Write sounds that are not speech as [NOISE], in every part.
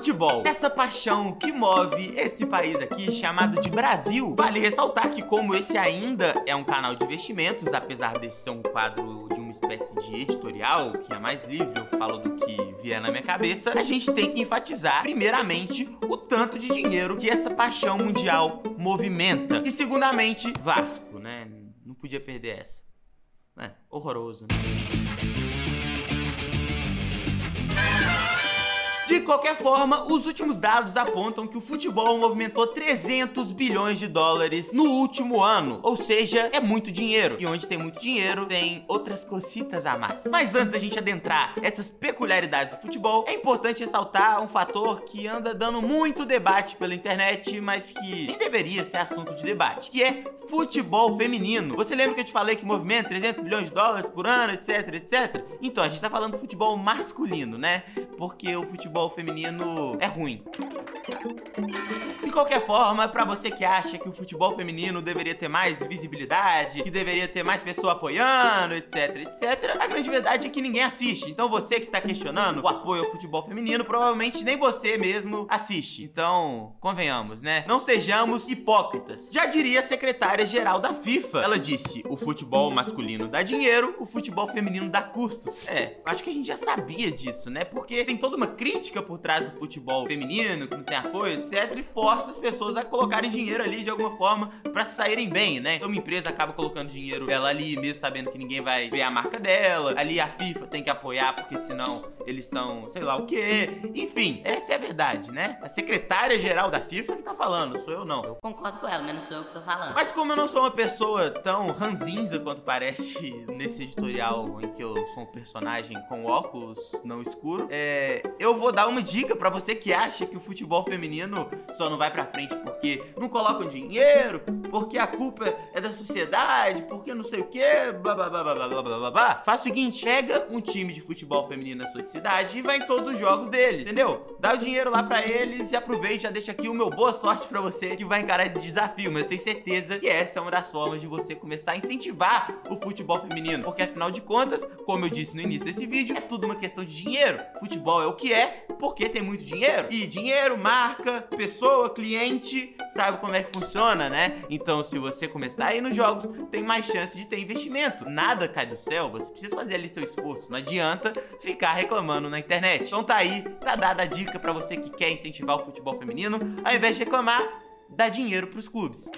Futebol, essa paixão que move esse país aqui chamado de Brasil. Vale ressaltar que como esse ainda é um canal de investimentos, apesar de ser um quadro de uma espécie de editorial, que é mais livre, eu falo do que vier na minha cabeça, a gente tem que enfatizar, primeiramente, o tanto de dinheiro que essa paixão mundial movimenta. E segundamente, Vasco, né? Não podia perder essa. É, horroroso, né? De qualquer forma, os últimos dados apontam que o futebol movimentou 300 bilhões de dólares no último ano. Ou seja, é muito dinheiro. E onde tem muito dinheiro, tem outras cocitas a mais. Mas antes da gente adentrar essas peculiaridades do futebol, é importante ressaltar um fator que anda dando muito debate pela internet, mas que nem deveria ser assunto de debate, que é futebol feminino. Você lembra que eu te falei que movimenta 300 bilhões de dólares por ano, etc, etc? Então, a gente tá falando do futebol masculino, né? Porque o futebol futebol feminino é ruim. De qualquer forma, para você que acha que o futebol feminino deveria ter mais visibilidade, que deveria ter mais pessoa apoiando, etc, etc, a grande verdade é que ninguém assiste. Então você que tá questionando o apoio ao futebol feminino, provavelmente nem você mesmo assiste. Então, convenhamos, né? Não sejamos hipócritas. Já diria a secretária-geral da FIFA. Ela disse: o futebol masculino dá dinheiro, o futebol feminino dá custos. É, acho que a gente já sabia disso, né? Porque tem toda uma crítica por trás do futebol feminino, que não tem apoio, etc, e força as pessoas a colocarem dinheiro ali de alguma forma para saírem bem, né? Então uma empresa acaba colocando dinheiro dela ali, mesmo sabendo que ninguém vai ver a marca dela. Ali a FIFA tem que apoiar, porque senão eles são sei lá o quê. Enfim, essa é a verdade, né? A secretária-geral da FIFA que tá falando, sou eu não. Eu concordo com ela, mas não sou eu que tô falando. Mas como eu não sou uma pessoa tão ranzinza quanto parece [LAUGHS] nesse editorial em que eu sou um personagem com óculos não escuro, é, eu vou dar dar uma dica para você que acha que o futebol feminino só não vai para frente porque não colocam dinheiro, porque a culpa é da sociedade, porque não sei o quê, blá blá blá blá blá blá blá. Faz o seguinte, pega um time de futebol feminino na sua cidade e vai em todos os jogos dele, entendeu? Dá o dinheiro lá para eles e aproveita, já deixa aqui o meu boa sorte para você que vai encarar esse desafio, mas tenho certeza que essa é uma das formas de você começar a incentivar o futebol feminino, porque afinal de contas, como eu disse no início desse vídeo, é tudo uma questão de dinheiro. Futebol é o que é porque tem muito dinheiro. E dinheiro, marca, pessoa, cliente, sabe como é que funciona, né? Então, se você começar a ir nos jogos, tem mais chance de ter investimento. Nada cai do céu, você precisa fazer ali seu esforço. Não adianta ficar reclamando na internet. Então tá aí, tá dada a dica para você que quer incentivar o futebol feminino, ao invés de reclamar, dá dinheiro pros clubes.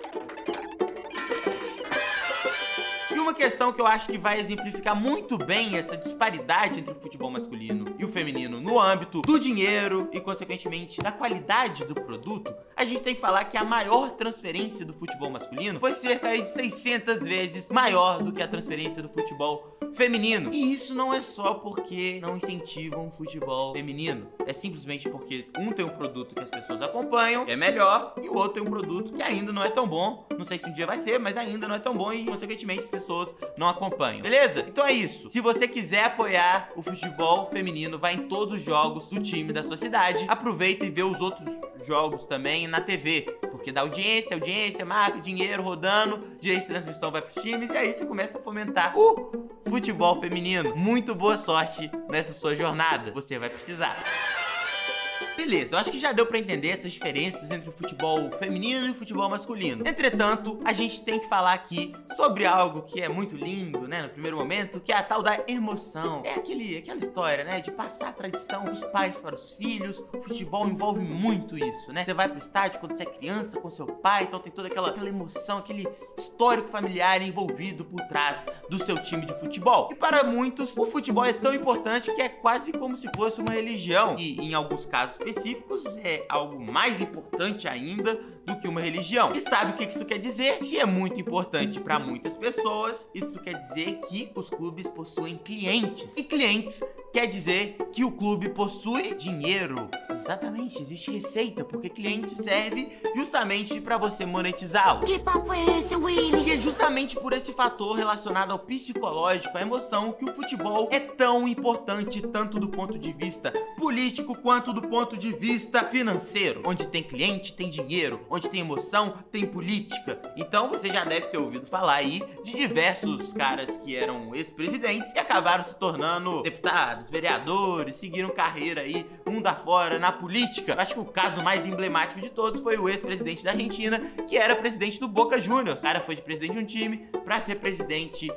Uma questão que eu acho que vai exemplificar muito bem essa disparidade entre o futebol masculino e o feminino no âmbito do dinheiro e, consequentemente, da qualidade do produto, a gente tem que falar que a maior transferência do futebol masculino foi cerca de 600 vezes maior do que a transferência do futebol feminino. E isso não é só porque não incentivam o futebol feminino. É simplesmente porque um tem um produto que as pessoas acompanham, que é melhor, e o outro tem um produto que ainda não é tão bom. Não sei se um dia vai ser, mas ainda não é tão bom e, consequentemente, as pessoas não acompanham. Beleza? Então é isso. Se você quiser apoiar o futebol feminino, vai em todos os jogos do time da sua cidade. Aproveita e vê os outros jogos também na TV. Porque dá audiência, audiência, marca, dinheiro rodando, direito de transmissão vai pros times e aí você começa a fomentar o futebol feminino. Muito boa sorte nessa sua jornada. Você vai precisar. Beleza, eu acho que já deu para entender essas diferenças entre o futebol feminino e o futebol masculino. Entretanto, a gente tem que falar aqui sobre algo que é muito lindo, né, no primeiro momento, que é a tal da emoção. É aquele, aquela história, né, de passar a tradição dos pais para os filhos. O futebol envolve muito isso, né? Você vai pro estádio quando você é criança com seu pai, então tem toda aquela, aquela emoção, aquele histórico familiar envolvido por trás do seu time de futebol. E para muitos, o futebol é tão importante que é quase como se fosse uma religião. E em alguns casos específicos é algo mais importante ainda do que uma religião. E sabe o que isso quer dizer? Se é muito importante para muitas pessoas, isso quer dizer que os clubes possuem clientes. E clientes quer dizer que o clube possui dinheiro. Exatamente, existe receita, porque cliente serve justamente para você monetizá-lo. Que papo é esse, Willis? E é justamente por esse fator relacionado ao psicológico, à emoção, que o futebol é tão importante, tanto do ponto de vista político quanto do ponto de vista financeiro. Onde tem cliente, tem dinheiro onde tem emoção, tem política. Então você já deve ter ouvido falar aí de diversos caras que eram ex-presidentes e acabaram se tornando deputados, vereadores, seguiram carreira aí mundo afora na política. Acho que o caso mais emblemático de todos foi o ex-presidente da Argentina, que era presidente do Boca Juniors. O cara foi de presidente de um time para ser presidente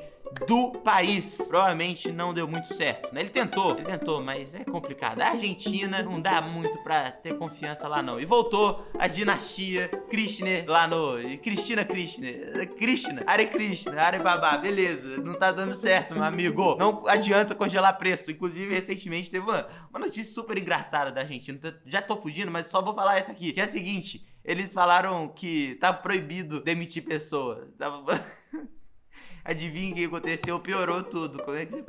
do país. Provavelmente não deu muito certo, né? Ele tentou, ele tentou, mas é complicado. A Argentina não dá muito pra ter confiança lá, não. E voltou a dinastia Kirchner lá no... Cristina Kirchner. Krishna, Are Krishna, Are Babá. Beleza, não tá dando certo, meu amigo. Não adianta congelar preço. Inclusive, recentemente teve uma, uma notícia super engraçada da Argentina. Já tô fugindo, mas só vou falar essa aqui. Que é a seguinte... Eles falaram que tava proibido demitir pessoa. Tava... [LAUGHS] Adivinha o que aconteceu? Piorou tudo. Como é que você.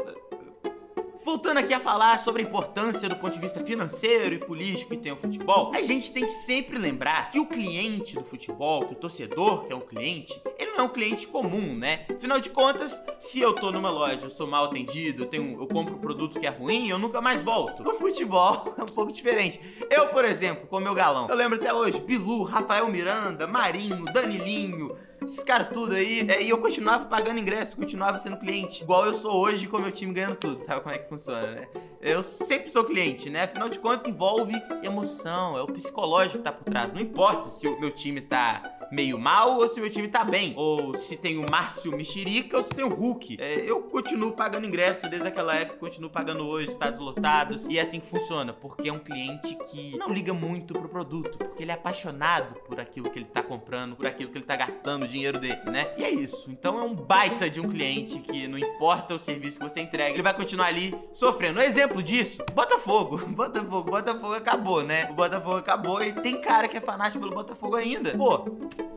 Voltando aqui a falar sobre a importância do ponto de vista financeiro e político que tem o futebol, a gente tem que sempre lembrar que o cliente do futebol, que o torcedor, que é um cliente, ele não é um cliente comum, né? Afinal de contas, se eu tô numa loja, eu sou mal atendido, eu, tenho, eu compro um produto que é ruim, eu nunca mais volto. No futebol [LAUGHS] é um pouco diferente. Eu, por exemplo, com meu galão, eu lembro até hoje, Bilu, Rafael Miranda, Marinho, Danilinho, esses caras tudo aí. É, e eu continuava pagando ingresso, continuava sendo cliente. Igual eu sou hoje com meu time ganhando tudo. Sabe como é que funciona, né? Eu sempre sou cliente, né? Afinal de contas, envolve emoção. É o psicológico que tá por trás. Não importa se o meu time tá meio mal ou se o meu time tá bem. Ou se tem o Márcio Mexerica ou se tem o Hulk. É, eu continuo pagando ingresso desde aquela época, continuo pagando hoje, estados lotados. E é assim que funciona. Porque é um cliente que não liga muito pro produto. Porque ele é apaixonado por aquilo que ele tá comprando, por aquilo que ele tá gastando dinheiro dele, né? E é isso. Então é um baita de um cliente que não importa o serviço que você entrega, ele vai continuar ali sofrendo. Um exemplo disso, Botafogo. [LAUGHS] Botafogo, Botafogo acabou, né? O Botafogo acabou e tem cara que é fanático pelo Botafogo ainda. Pô,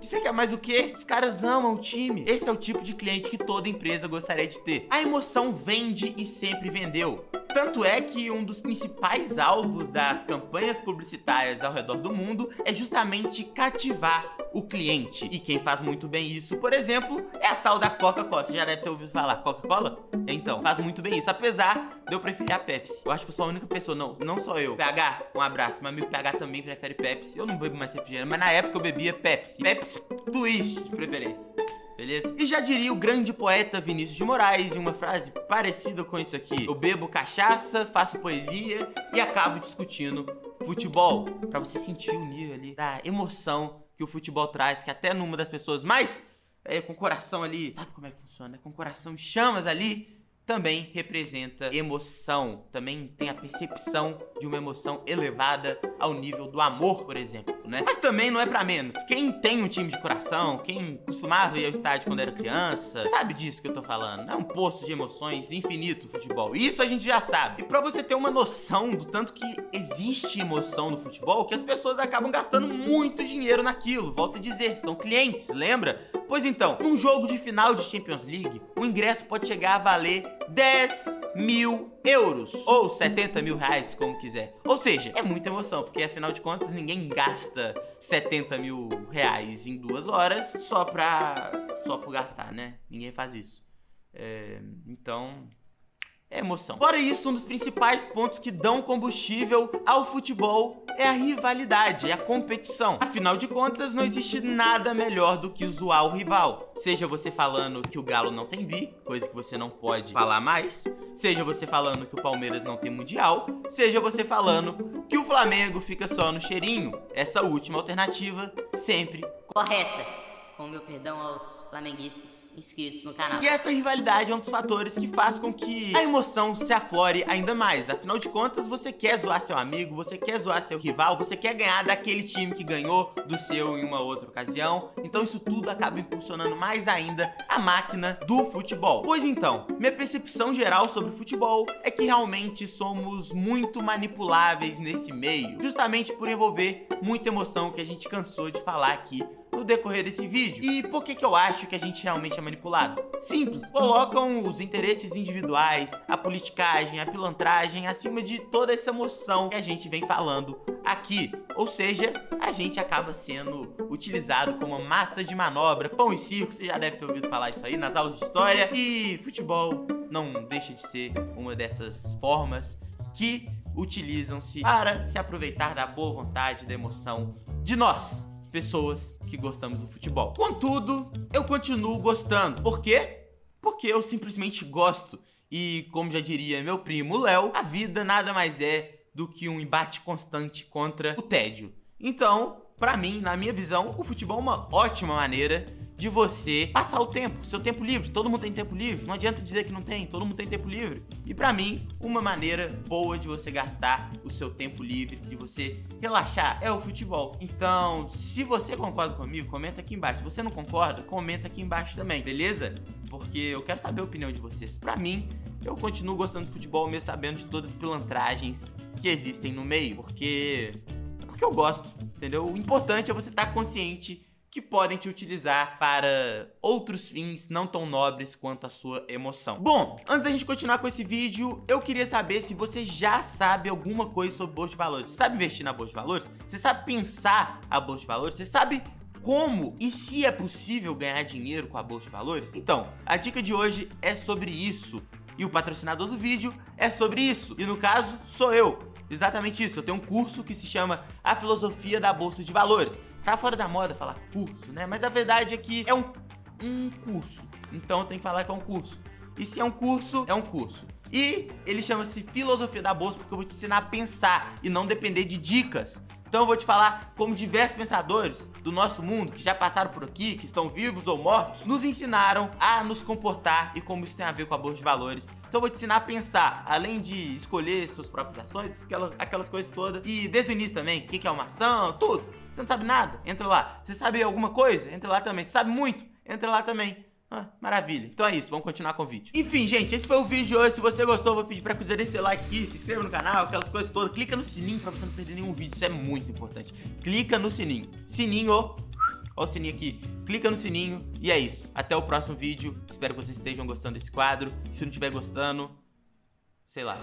você quer mais o quê? Os caras amam o time. Esse é o tipo de cliente que toda empresa gostaria de ter. A emoção vende e sempre vendeu. Tanto é que um dos principais alvos das campanhas publicitárias ao redor do mundo é justamente cativar o cliente. E quem faz muito bem isso, por exemplo, é a tal da Coca-Cola. Você já deve ter ouvido falar Coca-Cola? Então, faz muito bem isso. Apesar de eu preferir a Pepsi. Eu acho que eu sou a única pessoa, não, não só eu. PH, um abraço. Meu amigo PH também prefere Pepsi. Eu não bebo mais refrigerante, mas na época eu bebia Pepsi. Pepsi Twist, de preferência beleza? E já diria o grande poeta Vinícius de Moraes em uma frase parecida com isso aqui: Eu bebo cachaça, faço poesia e acabo discutindo futebol. Para você sentir o nível ali da emoção que o futebol traz, que até numa das pessoas mais é, com coração ali, sabe como é que funciona? Com coração em chamas ali, também representa emoção, também tem a percepção de uma emoção elevada ao nível do amor, por exemplo, né? Mas também não é para menos. Quem tem um time de coração, quem costumava ir ao estádio quando era criança, sabe disso que eu tô falando. É um poço de emoções infinito o futebol. Isso a gente já sabe. E para você ter uma noção do tanto que existe emoção no futebol, que as pessoas acabam gastando muito dinheiro naquilo. Volto a dizer, são clientes, lembra? Pois então, num jogo de final de Champions League, o ingresso pode chegar a valer 10 mil euros ou 70 mil reais, como quiser. Ou seja, é muita emoção, porque afinal de contas ninguém gasta 70 mil reais em duas horas só pra, só por gastar, né? Ninguém faz isso. É, então, é emoção. Fora isso, um dos principais pontos que dão combustível ao futebol é a rivalidade, é a competição. Afinal de contas, não existe nada melhor do que zoar o rival. Seja você falando que o Galo não tem bi, coisa que você não pode falar mais, seja você falando que o Palmeiras não tem mundial, seja você falando que o Flamengo fica só no cheirinho. Essa última alternativa sempre correta com meu perdão aos flamenguistas inscritos no canal. E essa rivalidade é um dos fatores que faz com que a emoção se aflore ainda mais. Afinal de contas, você quer zoar seu amigo, você quer zoar seu rival, você quer ganhar daquele time que ganhou do seu em uma outra ocasião. Então isso tudo acaba impulsionando mais ainda a máquina do futebol. Pois então, minha percepção geral sobre futebol é que realmente somos muito manipuláveis nesse meio, justamente por envolver muita emoção que a gente cansou de falar aqui no decorrer desse vídeo. E por que que eu acho que a gente realmente é manipulado? Simples, colocam os interesses individuais, a politicagem, a pilantragem acima de toda essa emoção que a gente vem falando aqui. Ou seja, a gente acaba sendo utilizado como massa de manobra, pão e circo, você já deve ter ouvido falar isso aí nas aulas de história. E futebol não deixa de ser uma dessas formas que utilizam-se para se aproveitar da boa vontade, da emoção de nós, pessoas que gostamos do futebol. Contudo, eu continuo gostando. Por quê? Porque eu simplesmente gosto. E, como já diria meu primo Léo, a vida nada mais é do que um embate constante contra o tédio. Então, para mim, na minha visão, o futebol é uma ótima maneira de você passar o tempo, seu tempo livre. Todo mundo tem tempo livre, não adianta dizer que não tem, todo mundo tem tempo livre. E para mim, uma maneira boa de você gastar o seu tempo livre, de você relaxar, é o futebol. Então, se você concorda comigo, comenta aqui embaixo. Se você não concorda, comenta aqui embaixo também, beleza? Porque eu quero saber a opinião de vocês. Para mim, eu continuo gostando de futebol mesmo sabendo de todas as pilantragens que existem no meio, porque porque eu gosto, entendeu? O importante é você estar consciente que podem te utilizar para outros fins não tão nobres quanto a sua emoção. Bom, antes da gente continuar com esse vídeo, eu queria saber se você já sabe alguma coisa sobre bolsa de valores. Você sabe investir na bolsa de valores? Você sabe pensar a bolsa de valores? Você sabe como e se é possível ganhar dinheiro com a bolsa de valores? Então, a dica de hoje é sobre isso. E o patrocinador do vídeo é sobre isso. E no caso, sou eu. Exatamente isso. Eu tenho um curso que se chama A Filosofia da Bolsa de Valores. Tá fora da moda falar curso, né? Mas a verdade é que é um, um curso. Então tem que falar que é um curso. E se é um curso, é um curso. E ele chama-se Filosofia da Bolsa porque eu vou te ensinar a pensar e não depender de dicas. Então eu vou te falar como diversos pensadores do nosso mundo que já passaram por aqui, que estão vivos ou mortos, nos ensinaram a nos comportar e como isso tem a ver com a bolsa de valores. Então eu vou te ensinar a pensar, além de escolher suas próprias ações, aquelas, aquelas coisas todas. E desde o início também, o que é uma ação, tudo. Você não sabe nada? Entra lá. Você sabe alguma coisa? Entra lá também. Você sabe muito? Entra lá também. Ah, maravilha. Então é isso, vamos continuar com o vídeo. Enfim, gente, esse foi o vídeo de hoje. Se você gostou, vou pedir pra que você deixe seu like aqui, se inscreva no canal, aquelas coisas todas. Clica no sininho pra você não perder nenhum vídeo. Isso é muito importante. Clica no sininho. Sininho, ó o sininho aqui. Clica no sininho e é isso. Até o próximo vídeo. Espero que vocês estejam gostando desse quadro. Se não estiver gostando, sei lá.